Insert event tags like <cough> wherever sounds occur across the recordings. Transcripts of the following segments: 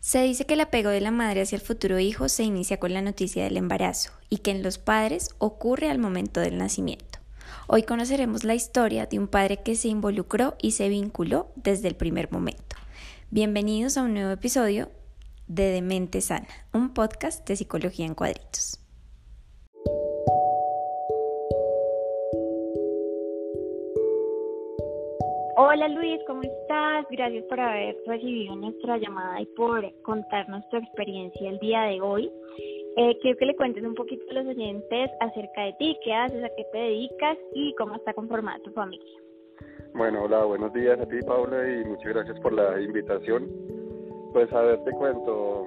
Se dice que el apego de la madre hacia el futuro hijo se inicia con la noticia del embarazo y que en los padres ocurre al momento del nacimiento. Hoy conoceremos la historia de un padre que se involucró y se vinculó desde el primer momento. Bienvenidos a un nuevo episodio de Demente Sana, un podcast de psicología en cuadritos. Hola Luis, ¿cómo estás? Gracias por haber recibido nuestra llamada y por contarnos tu experiencia el día de hoy. Eh, quiero que le cuentes un poquito a los oyentes acerca de ti, qué haces, a qué te dedicas y cómo está conformada tu familia. Bueno, hola, buenos días a ti Paula y muchas gracias por la invitación. Pues a ver, te cuento,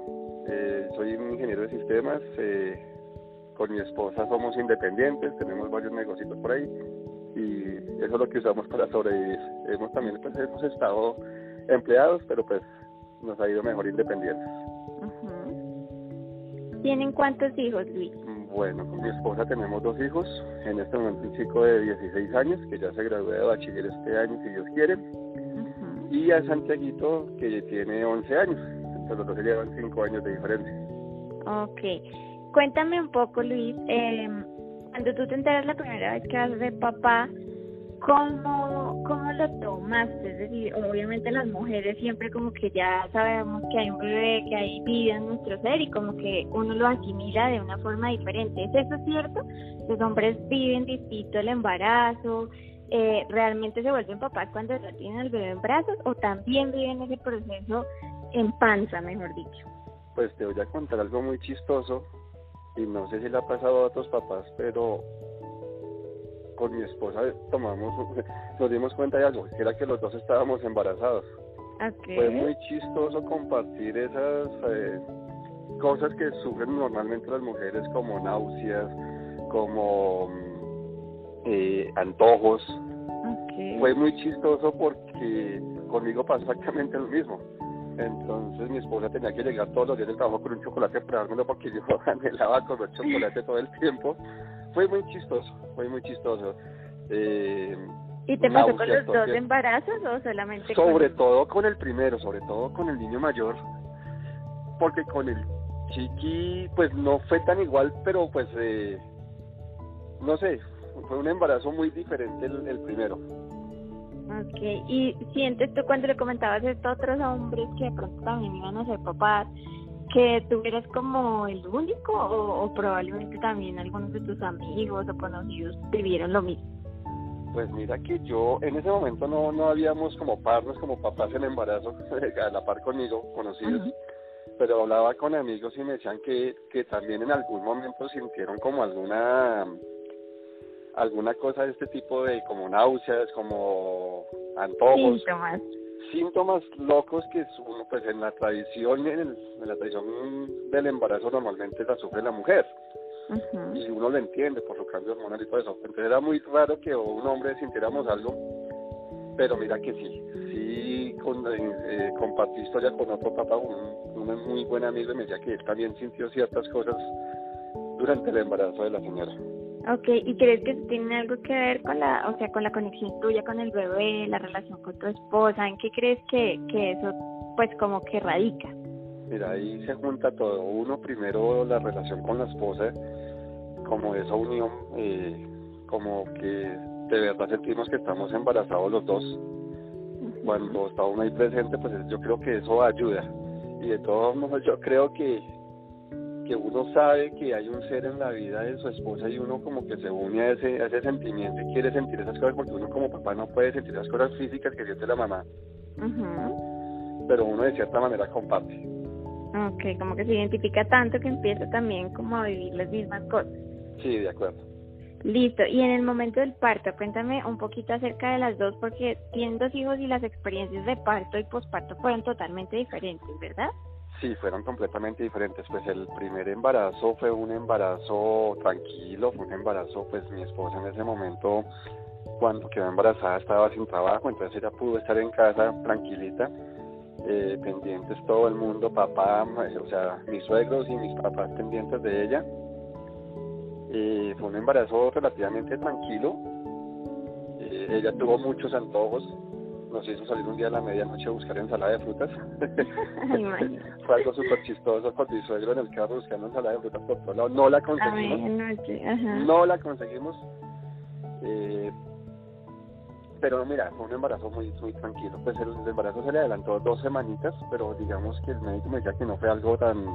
eh, soy un ingeniero de sistemas, eh, con mi esposa somos independientes, tenemos varios negocios por ahí y eso es lo que usamos para sobrevivir. Hemos también pues hemos estado empleados, pero pues nos ha ido mejor independientes. ¿Tienen cuántos hijos, Luis? Bueno, con mi esposa tenemos dos hijos. En este momento un chico de 16 años que ya se graduó de bachiller este año, si Dios quiere. Y a Santiaguito que tiene 11 años. Entonces los dos se llevan 5 años de diferencia. Ok. Cuéntame un poco, Luis. Eh, cuando tú te enteras la primera vez que vas a ser papá, ¿cómo, ¿cómo lo tomaste? Es decir, obviamente las mujeres siempre como que ya sabemos que hay un bebé, que hay vida en nuestro ser y como que uno lo asimila de una forma diferente. ¿Es eso cierto? Los hombres viven distinto el embarazo, eh, realmente se vuelven papás cuando ya tienen el bebé en brazos o también viven ese proceso en panza, mejor dicho. Pues te voy a contar algo muy chistoso y no sé si le ha pasado a otros papás, pero con mi esposa tomamos, <laughs> nos dimos cuenta de algo, que era que los dos estábamos embarazados. Fue muy chistoso compartir esas eh, cosas que sufren normalmente las mujeres como náuseas, como eh, antojos. Fue muy chistoso porque conmigo pasó exactamente lo mismo. Entonces mi esposa tenía que llegar todos los días del trabajo con un chocolate para dármelo porque yo <laughs> anhelaba comer chocolate todo el tiempo. Fue muy chistoso, fue muy chistoso. Eh, ¿Y te pasó con los dos embarazos o solamente Sobre todo con el primero, sobre todo con el niño mayor, porque con el chiqui pues no fue tan igual, pero pues eh, no sé, fue un embarazo muy diferente el primero. Ok, y sientes tú cuando le comentabas esto a otros hombres que de pronto también iban a ser papás, que tú eres como el único o, probablemente también algunos de tus amigos o conocidos vivieron lo mismo? Pues mira que yo en ese momento no, no habíamos como parnos, como papás en embarazo, <laughs> a la par conmigo, conocidos, pero hablaba con amigos y me decían que, que también en algún momento sintieron como alguna alguna cosa de este tipo de como náuseas, como antojos. Síntomas. Síntomas locos que pues en la tradición, en, la tradición del embarazo normalmente la sufre la mujer. Y uno lo entiende por su cambio hormonal y todo eso. Entonces era muy raro que un hombre sintiéramos algo, pero mira que sí, sí con, eh, compartí historia con otro papá, un, un muy buen amigo, y me decía que él también sintió ciertas cosas durante el embarazo de la señora. Okay, ¿y crees que tiene algo que ver con la, o sea, con la conexión tuya con el bebé, la relación con tu esposa? ¿En qué crees que, que eso, pues, como que radica? Mira, ahí se junta todo. Uno, primero, la relación con la esposa, como esa unión, eh, como que de verdad sentimos que estamos embarazados los dos. Cuando está uno ahí presente, pues yo creo que eso ayuda. Y de todos modos, yo creo que que uno sabe que hay un ser en la vida de su esposa y uno como que se une a ese, a ese sentimiento y quiere sentir esas cosas porque uno como papá no puede sentir las cosas físicas que siente la mamá. Pero uno de cierta manera comparte. Ok, como que se identifica tanto que empieza también como a vivir las mismas cosas. Sí, de acuerdo. Listo, y en el momento del parto, cuéntame un poquito acerca de las dos, porque tienen dos hijos y las experiencias de parto y posparto fueron totalmente diferentes, ¿verdad? Sí, fueron completamente diferentes. Pues el primer embarazo fue un embarazo tranquilo, fue un embarazo, pues mi esposa en ese momento, cuando quedó embarazada, estaba sin trabajo, entonces ella pudo estar en casa tranquilita, eh, pendientes todo el mundo, papá, o sea, mis suegros y mis papás pendientes de ella. Eh, fue un embarazo relativamente tranquilo. Eh, ella tuvo muchos antojos, nos hizo salir un día a la medianoche a buscar ensalada de frutas. <laughs> <laughs> Fue algo súper chistoso con mi suegro en el carro buscando ensalada de frutas por todos lados. No la conseguimos. No la conseguimos. Eh, pero mira, fue un embarazo muy, muy tranquilo. Pues el, embarazo se le adelantó dos semanitas, pero digamos que el médico me decía que no fue algo tan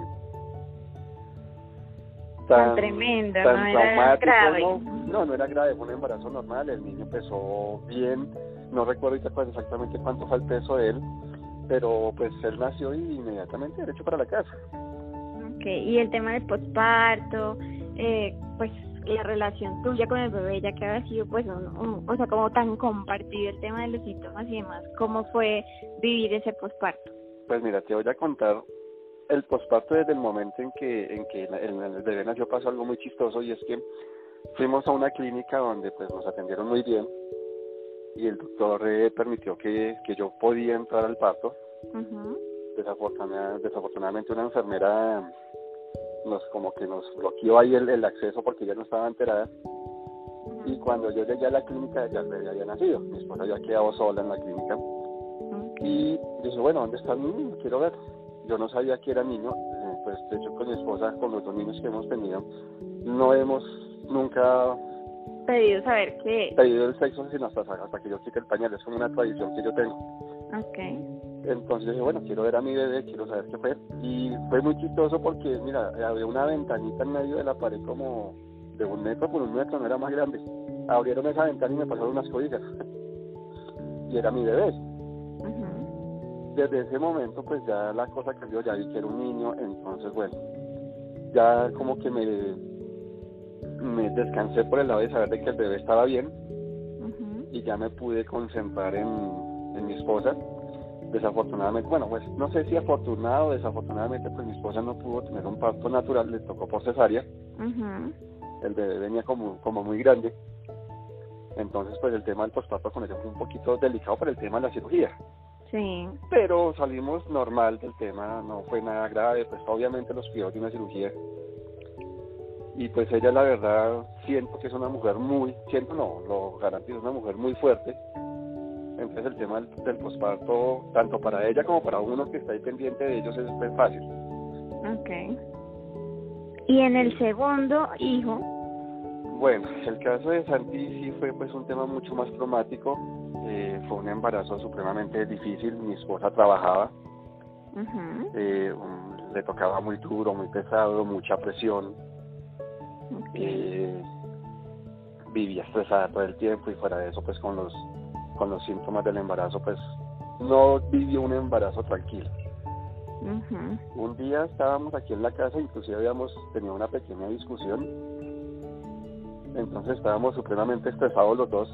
tan, tremendo, no Era grave. No, no, era grave, fue un embarazo normal, el niño empezó bien, no recuerdo pues, exactamente cuánto fue el peso de él, pero pues él nació y inmediatamente derecho para la casa. Ok, y el tema del posparto, eh, pues la relación tuya con el bebé, ya que había sido pues un, o sea, como tan compartido el tema de los síntomas y demás, ¿cómo fue vivir ese posparto? Pues mira, te voy a contar el posparto desde el momento en que en que el, bebé nació pasó algo muy chistoso y es que fuimos a una clínica donde pues nos atendieron muy bien y el doctor eh, permitió que, que yo podía entrar al parto. desafortunadamente una enfermera nos como que nos bloqueó ahí el, acceso porque ya no estaba enterada. Y cuando yo llegué a la clínica ya el había nacido. Mi esposa había quedado sola en la clínica. Y dije, bueno, ¿dónde está el niño? Quiero ver. Yo no sabía que era niño. Eh, pues de hecho con mi esposa, con los dos niños que hemos tenido, no hemos nunca pedido saber qué pedido el sexo sino hasta, hasta que yo quite el pañal. Es como una tradición que yo tengo. Okay. Entonces dije, bueno, quiero ver a mi bebé, quiero saber qué fue. Y fue muy chistoso porque, mira, había una ventanita en medio de la pared como de un metro por un metro, no era más grande. Abrieron esa ventana y me pasaron unas cobijas. <laughs> y era mi bebé. Desde ese momento, pues ya la cosa cambió, ya vi que era un niño, entonces, bueno, ya como que me, me descansé por el lado de saber de que el bebé estaba bien y ya me pude concentrar en, en mi esposa desafortunadamente, bueno, pues no sé si afortunado o desafortunadamente, pues mi esposa no pudo tener un parto natural, le tocó por cesárea. El bebé venía como, como muy grande. Entonces, pues el tema del posparto con ella fue un poquito delicado por el tema de la cirugía. Sí. Pero salimos normal del tema, no fue nada grave, pues obviamente los cuidados de una cirugía. Y pues ella, la verdad, siento que es una mujer muy, siento no, lo garantizo, es una mujer muy fuerte entonces el tema del, posparto, tanto para ella como para uno que está ahí pendiente de ellos, es muy fácil. Ok. ¿Y en el segundo hijo? Bueno, el caso de Santi sí fue pues un tema mucho más traumático. Eh, fue un embarazo supremamente difícil. Mi esposa trabajaba. eh, le tocaba muy duro, muy pesado, mucha presión. Eh, vivía estresada todo el tiempo y fuera de eso pues con los con los síntomas del embarazo, pues no vivió un embarazo tranquilo. Un día estábamos aquí en la casa, inclusive habíamos tenido una pequeña discusión, entonces estábamos supremamente estresados los dos.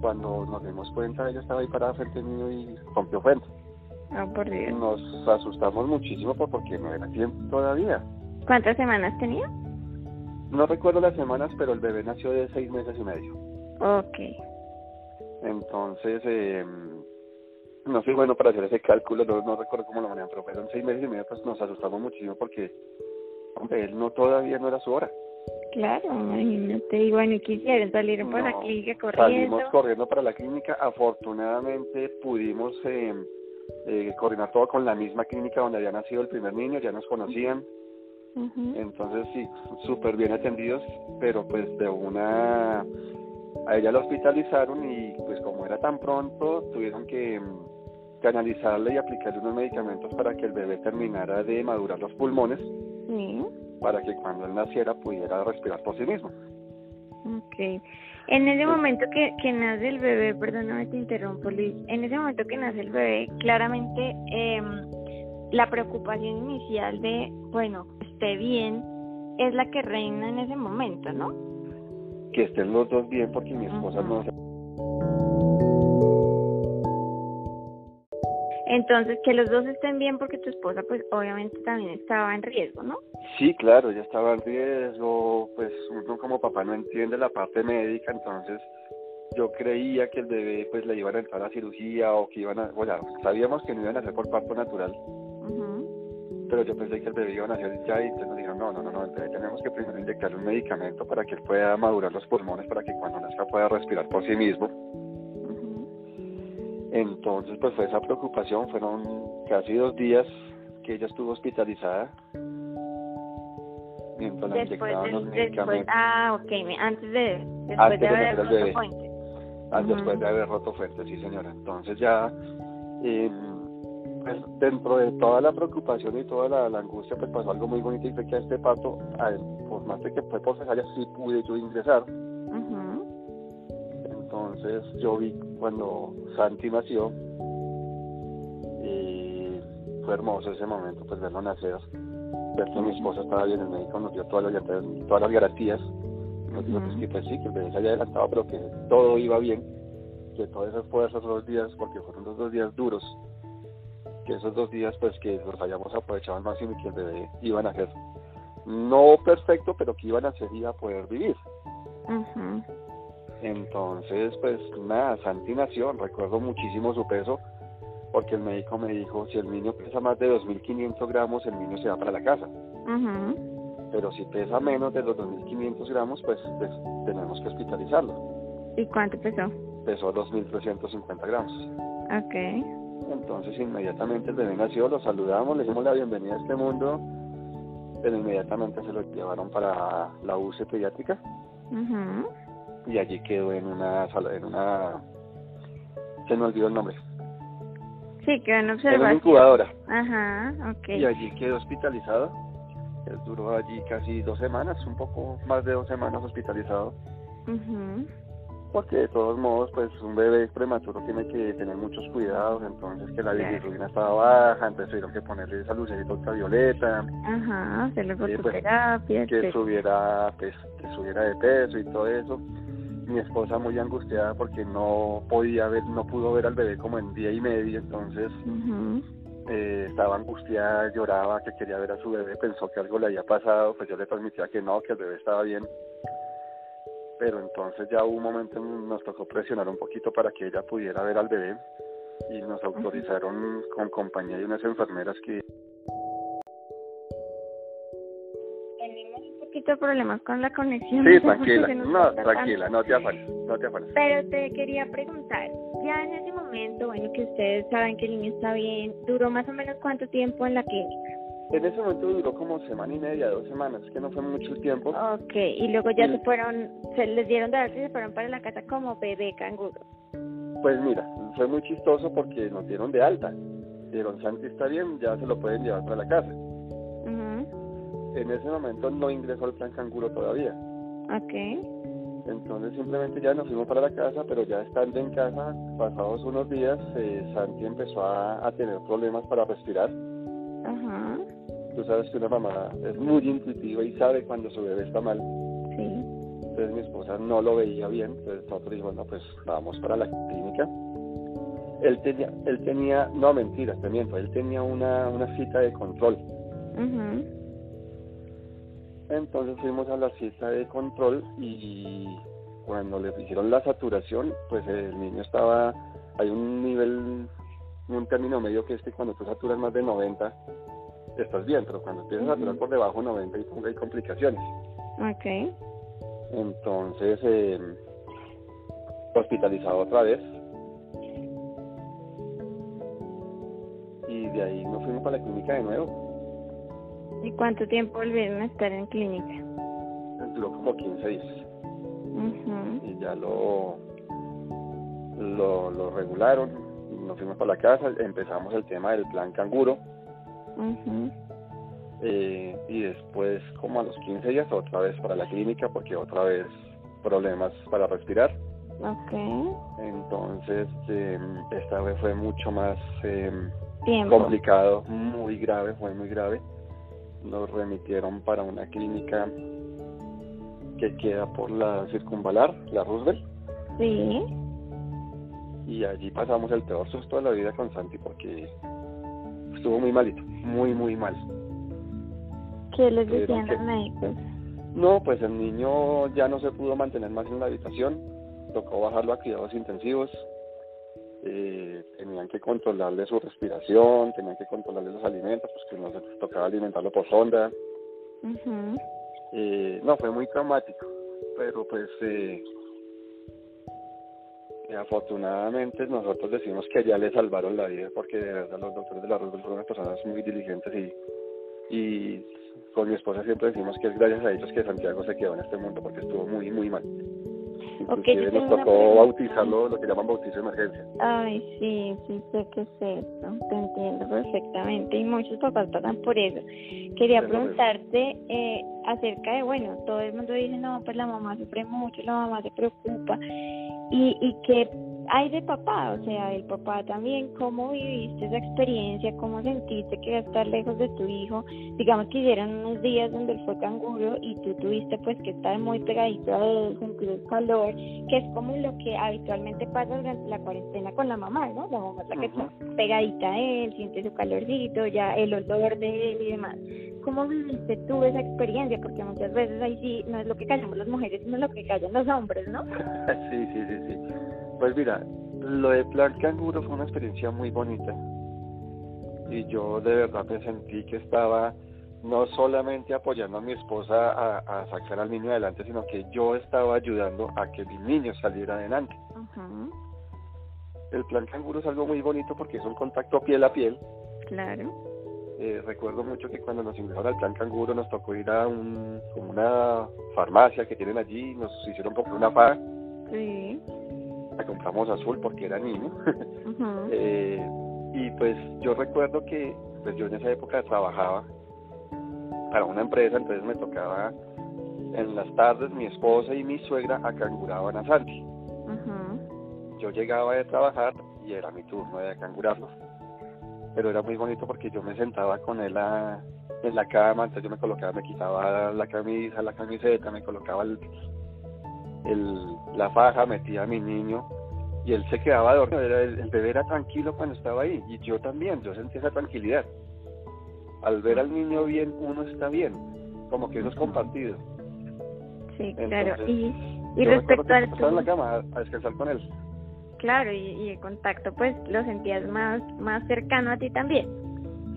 Cuando nos dimos cuenta, ella estaba ahí parada frente mío y rompió frente. Oh, por Dios. Nos asustamos muchísimo porque no era tiempo todavía. ¿Cuántas semanas tenía? No recuerdo las semanas, pero el bebé nació de seis meses y medio. Ok. Entonces, eh, no soy bueno para hacer ese cálculo, no, recuerdo cómo lo manejan, pero fueron seis meses y medio, pues nos asustamos muchísimo porque, hombre, él no todavía no era su hora. Claro, imagínate, y bueno, quisieron salir para la clínica corriendo. Salimos corriendo para la clínica, afortunadamente pudimos eh, eh, coordinar todo con la misma clínica donde había nacido el primer niño, ya nos conocían. Entonces sí, súper bien atendidos, pero pues de una a ella la hospitalizaron y pues como era tan pronto tuvieron que canalizarle y aplicarle unos medicamentos para que el bebé terminara de madurar los pulmones para que cuando él naciera pudiera respirar por sí mismo. Ok. En ese momento que, que nace el bebé, perdóname te interrumpo Luis, en ese momento que nace el bebé, claramente eh, la preocupación inicial de, bueno, esté bien, es la que reina en ese momento, ¿no? que estén los dos bien porque mi esposa no Entonces, que los dos estén bien porque tu esposa, pues, obviamente también estaba en riesgo, ¿no? Sí, claro, ella estaba en riesgo, pues, uno como papá no entiende la parte médica, entonces yo creía que el bebé, pues, le iban a entrar a cirugía o que iban a, o sea, sabíamos que no iban a hacer por parto natural, pero yo pensé que el bebé iba a nacer ya y entonces nos dijeron, no, no, no, no, el bebé tenemos que primero inyectarle un medicamento para que él pueda madurar los pulmones para que cuando nazca pueda respirar por sí mismo. Entonces, pues fue esa preocupación, fueron casi dos días que ella estuvo hospitalizada mientras la inyectaban los medicamentos. ah, ok, antes de, después de, haber roto. Ah, después de haber roto fuente, sí señora. Entonces ya, eh, pues dentro de toda la preocupación y toda la, angustia, pues pasó algo muy bonito y fue que a este pato, por más de que fue por cesárea, sí pude yo ingresar. Entonces yo vi cuando Santi nació, y fue hermoso ese momento, pues verlo nacer, ver que mi esposa estaba bien, el médico nos dio todas las, todas las garantías, nos dijo pues, que pues sí, que el bebé se había adelantado, pero que todo iba bien, que todo ese esfuerzo, esos dos días, porque fueron dos días duros, que esos dos días pues que los hayamos aprovechado al máximo y que el bebé iba a nacer no perfecto, pero que iban a ser y a poder vivir. Entonces, pues nada, Santi nació, recuerdo muchísimo su peso, porque el médico me dijo, si el niño pesa más de 2.500 gramos, el niño se va para la casa. Pero si pesa menos de los 2.500 gramos, pues, pues, tenemos que hospitalizarlo. ¿Y cuánto pesó? Pesó 2.350 gramos. Ok. Entonces inmediatamente el bebé nació, lo saludamos, le dimos la bienvenida a este mundo, pero inmediatamente se lo llevaron para la UCE pediátrica y allí quedó en una sala, en una, se me olvidó el nombre. Sí, quedó en observación. En una incubadora. Ajá, ok. Y allí quedó hospitalizado. Él duró allí casi dos semanas, un poco más de dos semanas hospitalizado. Porque de todos modos, pues un bebé prematuro tiene que tener muchos cuidados, entonces que la bilirrubina estaba baja, entonces tuvieron que ponerle esa lucecita ultravioleta. Ajá, hacerle pues, fototerapia. que subiera, pues, que subiera de peso y todo eso mi esposa muy angustiada porque no podía ver, no pudo ver al bebé como en día y medio, entonces eh, estaba angustiada, lloraba, que quería ver a su bebé, pensó que algo le había pasado, pues yo le transmitía que no, que el bebé estaba bien. Pero entonces ya hubo un momento en nos tocó presionar un poquito para que ella pudiera ver al bebé y nos autorizaron con compañía de unas enfermeras que poquito problemas con la conexión. Sí, tranquila, no, tranquila, no te afanes, no te afanes. Pero te quería preguntar, ya en ese momento, bueno, que ustedes saben que el niño está bien, ¿duró más o menos cuánto tiempo en la clínica? En ese momento duró como semana y media, dos semanas, que no fue mucho tiempo. Ok, y luego ya se fueron, se les dieron de darse y se fueron para la casa como bebé canguro. Pues mira, fue muy chistoso porque nos dieron de alta. Dieron, Santi está bien, ya se lo pueden llevar para la casa en ese momento no ingresó al plan canguro todavía. Ok. Entonces simplemente ya nos fuimos para la casa, pero ya estando en casa, pasados unos días, eh, Santi empezó a, tener problemas para respirar. Tú sabes que una mamá es muy intuitiva y sabe cuando su bebé está mal. Sí. Entonces mi esposa no lo veía bien, entonces nosotros dijimos, bueno, pues vamos para la clínica. Él tenía, él tenía, no mentiras, te miento, él tenía una, una cita de control. Entonces fuimos a la cita de control y cuando le hicieron la saturación, pues el niño estaba, hay un nivel, un término medio que es que cuando tú saturas más de 90, estás bien, pero cuando empiezas a saturar por debajo de 90 hay, complicaciones. Ok. Entonces, eh, hospitalizado otra vez. Y de ahí nos fuimos para la clínica de nuevo ¿Y cuánto tiempo volvieron a estar en clínica? Duró como 15 días. Y ya lo, lo, lo regularon, nos fuimos para la casa, empezamos el tema del plan canguro. Eh, y después, como a los 15 días, otra vez para la clínica, porque otra vez problemas para respirar. Okay. Entonces, eh, esta vez fue mucho más eh, complicado, muy grave, fue muy grave nos remitieron para una clínica que queda por la circunvalar, la Roosevelt. Sí. Y allí pasamos el peor susto de la vida con Santi porque estuvo muy malito, muy, muy mal. ¿Qué les decían los médicos? No, pues el niño ya no se pudo mantener más en la habitación, tocó bajarlo a cuidados intensivos, eh, tenían que controlarle su respiración, tenían que controlarle los alimentos, pues que no se tocaba alimentarlo por sonda. eh, no, fue muy traumático, pero pues eh, afortunadamente nosotros decimos que ya le salvaron la vida porque de verdad los doctores de la Roosevelt fueron unas personas muy diligentes y, y con mi esposa siempre decimos que es gracias a ellos que Santiago se quedó en este mundo porque estuvo muy, muy mal. Inclusive nos tocó bautizarlo, lo que llaman bautizo de emergencia. Ay, sí, sí sé que es eso, te entiendo perfectamente y muchos papás pasan por eso. Quería preguntarte eh, acerca de, bueno, todo el mundo dice, no, pues la mamá sufre mucho, la mamá se preocupa y, y que hay de papá, o sea, el papá también, ¿cómo viviste esa experiencia? ¿Cómo sentiste que estar lejos de tu hijo? Digamos que hicieron unos días donde él fue canguro y tú tuviste pues que estar muy pegadito a él, sentir el calor, que es como lo que habitualmente pasa durante la cuarentena con la mamá, ¿no? La mamá es la que está pegadita a él, siente su calorcito, ya el olor de él y demás. ¿Cómo viviste tú esa experiencia? Porque muchas veces ahí sí, no es lo que callamos las mujeres, sino lo que callan los hombres, ¿no? <laughs> sí, sí, sí, sí. Pues mira, lo de Plan Canguro fue una experiencia muy bonita. Y yo de verdad me sentí que estaba no solamente apoyando a mi esposa a, sacar al niño adelante, sino que yo estaba ayudando a que mi niño saliera adelante. El plan canguro es algo muy bonito porque es un contacto piel a piel. Claro. Eh, recuerdo mucho que cuando nos ingresaron al plan canguro nos tocó ir a un, una farmacia que tienen allí, nos hicieron comprar una faja. Sí la compramos azul porque era niño. <laughs> eh, y pues yo recuerdo que pues yo en esa época trabajaba para una empresa, entonces me tocaba en las tardes mi esposa y mi suegra acanguraban a Santi. Yo llegaba de trabajar y era mi turno de acangurarlo. Pero era muy bonito porque yo me sentaba con él en la cama, entonces yo me colocaba, me quitaba la camisa, la camiseta, me colocaba el, el, la faja, metía a mi niño y él se quedaba dormido. el, bebé era tranquilo cuando estaba ahí y yo también, yo sentía esa tranquilidad. Al ver al niño bien, uno está bien, como que eso es compartido. Sí, claro. Y, y respecto al... en la cama a, descansar con él. Claro, y, y el contacto pues lo sentías más, más cercano a ti también.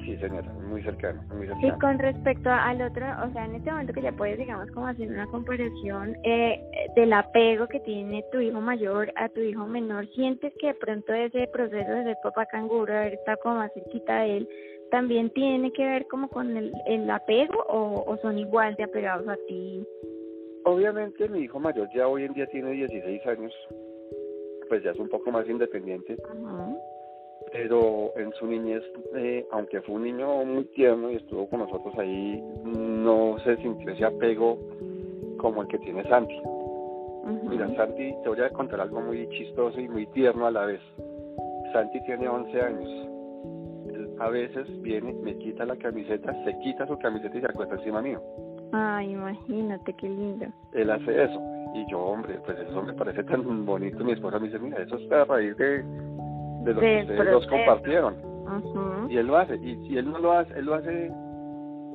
Sí, señora, muy cercano, muy cercano. Y con respecto al otro, o sea, en este momento que ya puedes, digamos, como hacer una comparación eh, del apego que tiene tu hijo mayor a tu hijo menor, ¿sientes que de pronto ese proceso de ser papá canguro, haber estado como más cerquita de él, también tiene que ver como con el, el apego o, o son igual de apegados a ti? Obviamente mi hijo mayor ya hoy en día tiene 16 años, pues ya es un poco más independiente. Ajá pero en su niñez, eh, aunque fue un niño muy tierno y estuvo con nosotros ahí, no se sintió ese apego como el que tiene Santi. Mira, Santi, te voy a contar algo muy chistoso y muy tierno a la vez. Santi tiene 11 años. a veces viene, me quita la camiseta, se quita su camiseta y se acuesta encima mío. Ay, imagínate, qué lindo. Él hace eso. Y yo, hombre, pues eso me parece tan bonito. Mi esposa me dice, mira, eso es a raíz de de lo que ustedes dos compartieron. Y él lo hace, y él no lo hace, él lo hace,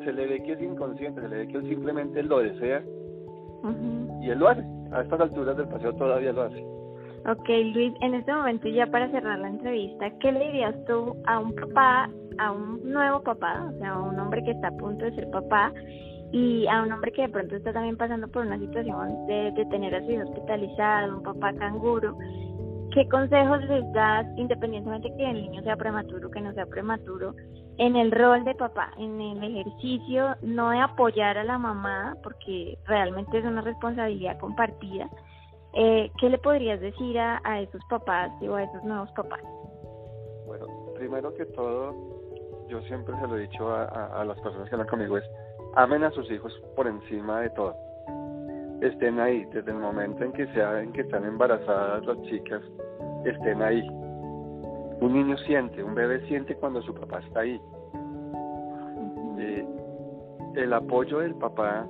se le ve que es inconsciente, se le ve que él simplemente lo desea y él lo hace. A estas alturas del paseo todavía lo hace. Ok, Luis, en este momento ya para cerrar la entrevista, ¿qué le dirías tú a un papá, a un nuevo papá, o sea, a un hombre que está a punto de ser papá y a un hombre que de pronto está también pasando por una situación de, tener a su hijo hospitalizado, un papá canguro, ¿Qué consejos les das, independientemente que el niño sea prematuro o que no sea prematuro, en el rol de papá, en el ejercicio, no de apoyar a la mamá, porque realmente es una responsabilidad compartida? Eh, ¿Qué le podrías decir a, a esos papás o a esos nuevos papás? Bueno, primero que todo, yo siempre se lo he dicho a, a las personas que hablan conmigo, es amen a sus hijos por encima de todo estén ahí, desde el momento en que en que están embarazadas las chicas, estén ahí. Un niño siente, un bebé siente cuando su papá está ahí. Eh, el apoyo del papá,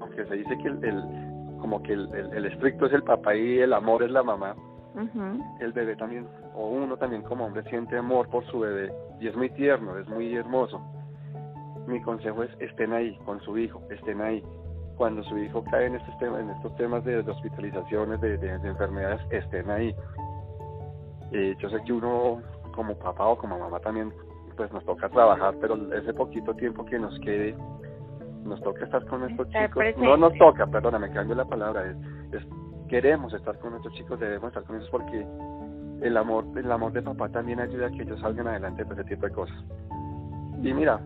aunque se dice que el, como que el, estricto es el papá y el amor es la mamá, el bebé también, o uno también como hombre siente amor por su bebé y es muy tierno, es muy hermoso. Mi consejo es estén ahí con su hijo, estén ahí cuando su hijo cae en estos temas, en estos temas de, hospitalizaciones, de, enfermedades, estén ahí. Eh, yo sé que uno como papá o como mamá también pues nos toca trabajar, pero ese poquito tiempo que nos quede, nos toca estar con estos chicos. No nos toca, perdóname, cambio la palabra, es, queremos estar con nuestros chicos, debemos estar con ellos porque el amor, el amor de papá también ayuda a que ellos salgan adelante de ese tipo de cosas. Y mira,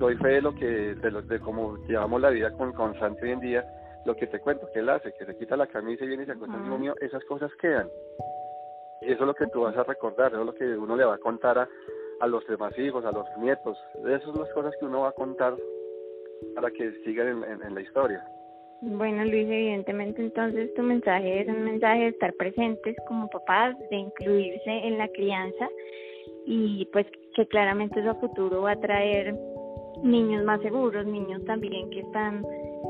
doy fe de lo que, de, lo, de cómo llevamos la vida con, con Santi hoy en día, lo que te cuento, que él hace, que se quita la camisa y viene y se acuesta uh mío, esas cosas quedan. Y eso es lo que tú vas a recordar, eso es lo que uno le va a contar a, a los demás hijos, a los nietos. Esas son las cosas que uno va a contar para que sigan en, en la historia. Bueno, Luis, evidentemente entonces tu mensaje es un mensaje de estar presentes como papás, de incluirse en la crianza y pues que claramente eso a futuro va a traer niños más seguros, niños también que están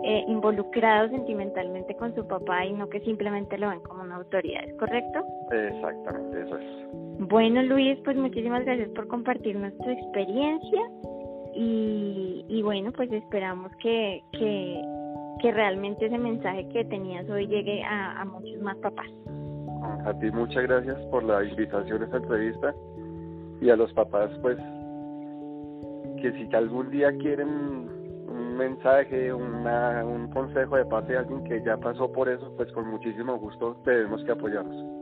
eh, involucrados sentimentalmente con su papá y no que simplemente lo ven como una autoridad, ¿es correcto? Exactamente, eso es. Bueno, Luis, pues muchísimas gracias por compartir nuestra experiencia y, y bueno, pues esperamos que, que, que realmente ese mensaje que tenías hoy llegue a, a muchos más papás. A ti muchas gracias por la invitación a esta entrevista y a los papás pues que si algún día quieren un mensaje, una, un consejo de parte de alguien que ya pasó por eso, pues con muchísimo gusto tenemos que apoyarnos.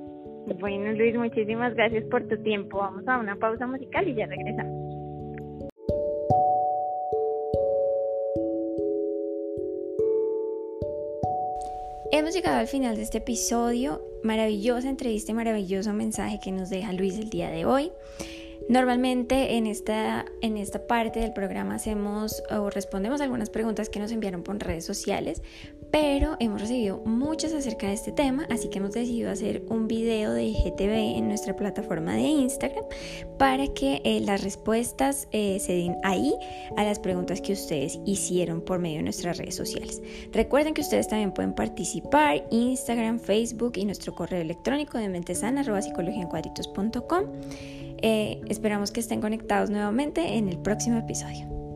Bueno Luis, muchísimas gracias por tu tiempo. Vamos a una pausa musical y ya regresamos. Hemos llegado al final de este episodio. Maravillosa entrevista y maravilloso mensaje que nos deja Luis el día de hoy. Normalmente en esta, en esta parte del programa hacemos o respondemos algunas preguntas que nos enviaron por redes sociales, pero hemos recibido muchas acerca de este tema, así que hemos decidido hacer un video de IGTV en nuestra plataforma de Instagram para que eh, las respuestas eh, se den ahí a las preguntas que ustedes hicieron por medio de nuestras redes sociales. Recuerden que ustedes también pueden participar Instagram, Facebook y nuestro correo electrónico de mentesana.com. Eh, esperamos que estén conectados nuevamente en el próximo episodio.